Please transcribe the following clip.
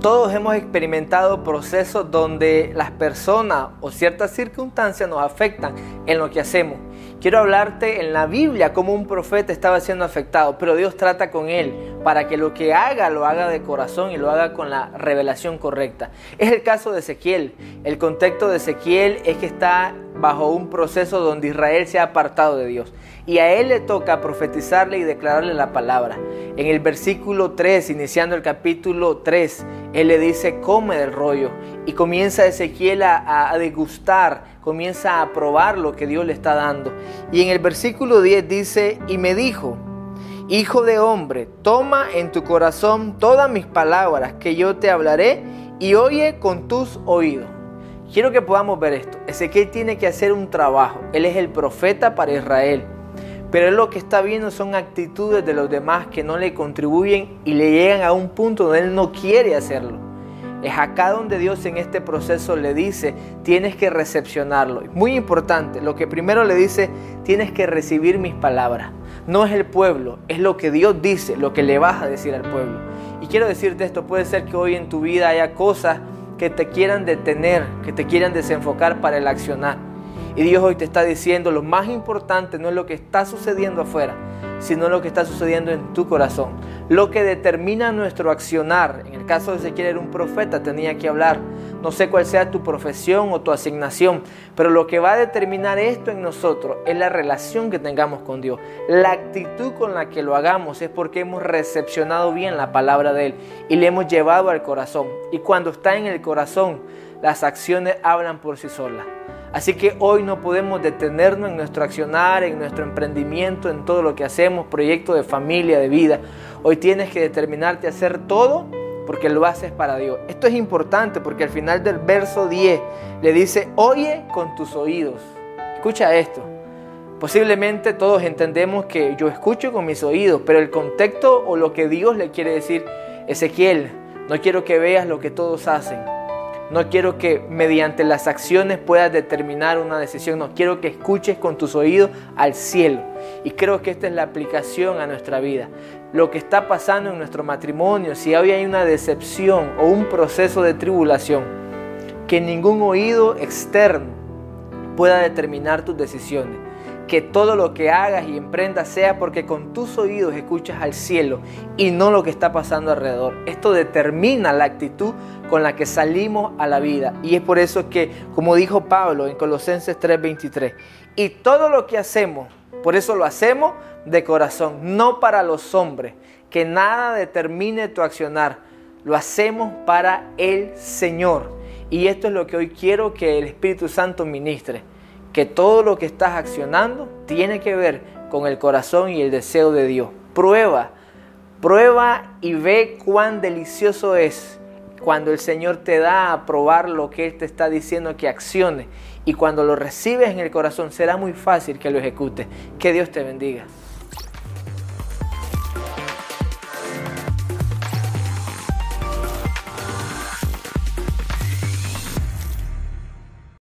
Todos hemos experimentado procesos donde las personas o ciertas circunstancias nos afectan en lo que hacemos. Quiero hablarte en la Biblia cómo un profeta estaba siendo afectado, pero Dios trata con él para que lo que haga lo haga de corazón y lo haga con la revelación correcta. Es el caso de Ezequiel. El contexto de Ezequiel es que está bajo un proceso donde Israel se ha apartado de Dios y a él le toca profetizarle y declararle la palabra. En el versículo 3, iniciando el capítulo 3, él le dice, come del rollo y comienza Ezequiel a, a degustar, comienza a probar lo que Dios le está dando. Y en el versículo 10 dice, y me dijo, Hijo de hombre, toma en tu corazón todas mis palabras que yo te hablaré y oye con tus oídos. Quiero que podamos ver esto. Ezequiel tiene que hacer un trabajo. Él es el profeta para Israel. Pero lo que está viendo son actitudes de los demás que no le contribuyen y le llegan a un punto donde él no quiere hacerlo. Es acá donde Dios en este proceso le dice, tienes que recepcionarlo. Muy importante, lo que primero le dice, tienes que recibir mis palabras. No es el pueblo, es lo que Dios dice, lo que le vas a decir al pueblo. Y quiero decirte esto, puede ser que hoy en tu vida haya cosas que te quieran detener, que te quieran desenfocar para el accionar. Y Dios hoy te está diciendo, lo más importante no es lo que está sucediendo afuera, sino lo que está sucediendo en tu corazón. Lo que determina nuestro accionar, en el caso de Ezequiel era un profeta, tenía que hablar. No sé cuál sea tu profesión o tu asignación, pero lo que va a determinar esto en nosotros es la relación que tengamos con Dios. La actitud con la que lo hagamos es porque hemos recepcionado bien la palabra de Él y le hemos llevado al corazón. Y cuando está en el corazón, las acciones hablan por sí solas. Así que hoy no podemos detenernos en nuestro accionar, en nuestro emprendimiento, en todo lo que hacemos, proyecto de familia, de vida. Hoy tienes que determinarte a hacer todo porque lo haces para Dios. Esto es importante porque al final del verso 10 le dice, oye con tus oídos. Escucha esto. Posiblemente todos entendemos que yo escucho con mis oídos, pero el contexto o lo que Dios le quiere decir, Ezequiel, no quiero que veas lo que todos hacen no quiero que mediante las acciones puedas determinar una decisión. No quiero que escuches con tus oídos al cielo. Y creo que esta es la aplicación a nuestra vida. Lo que está pasando en nuestro matrimonio, si hoy hay una decepción o un proceso de tribulación, que ningún oído externo pueda determinar tus decisiones que todo lo que hagas y emprendas sea porque con tus oídos escuchas al cielo y no lo que está pasando alrededor. Esto determina la actitud con la que salimos a la vida. Y es por eso que, como dijo Pablo en Colosenses 3:23, y todo lo que hacemos, por eso lo hacemos de corazón, no para los hombres, que nada determine tu accionar, lo hacemos para el Señor. Y esto es lo que hoy quiero que el Espíritu Santo ministre que todo lo que estás accionando tiene que ver con el corazón y el deseo de Dios. Prueba, prueba y ve cuán delicioso es cuando el Señor te da a probar lo que Él te está diciendo que accione. Y cuando lo recibes en el corazón será muy fácil que lo ejecutes. Que Dios te bendiga.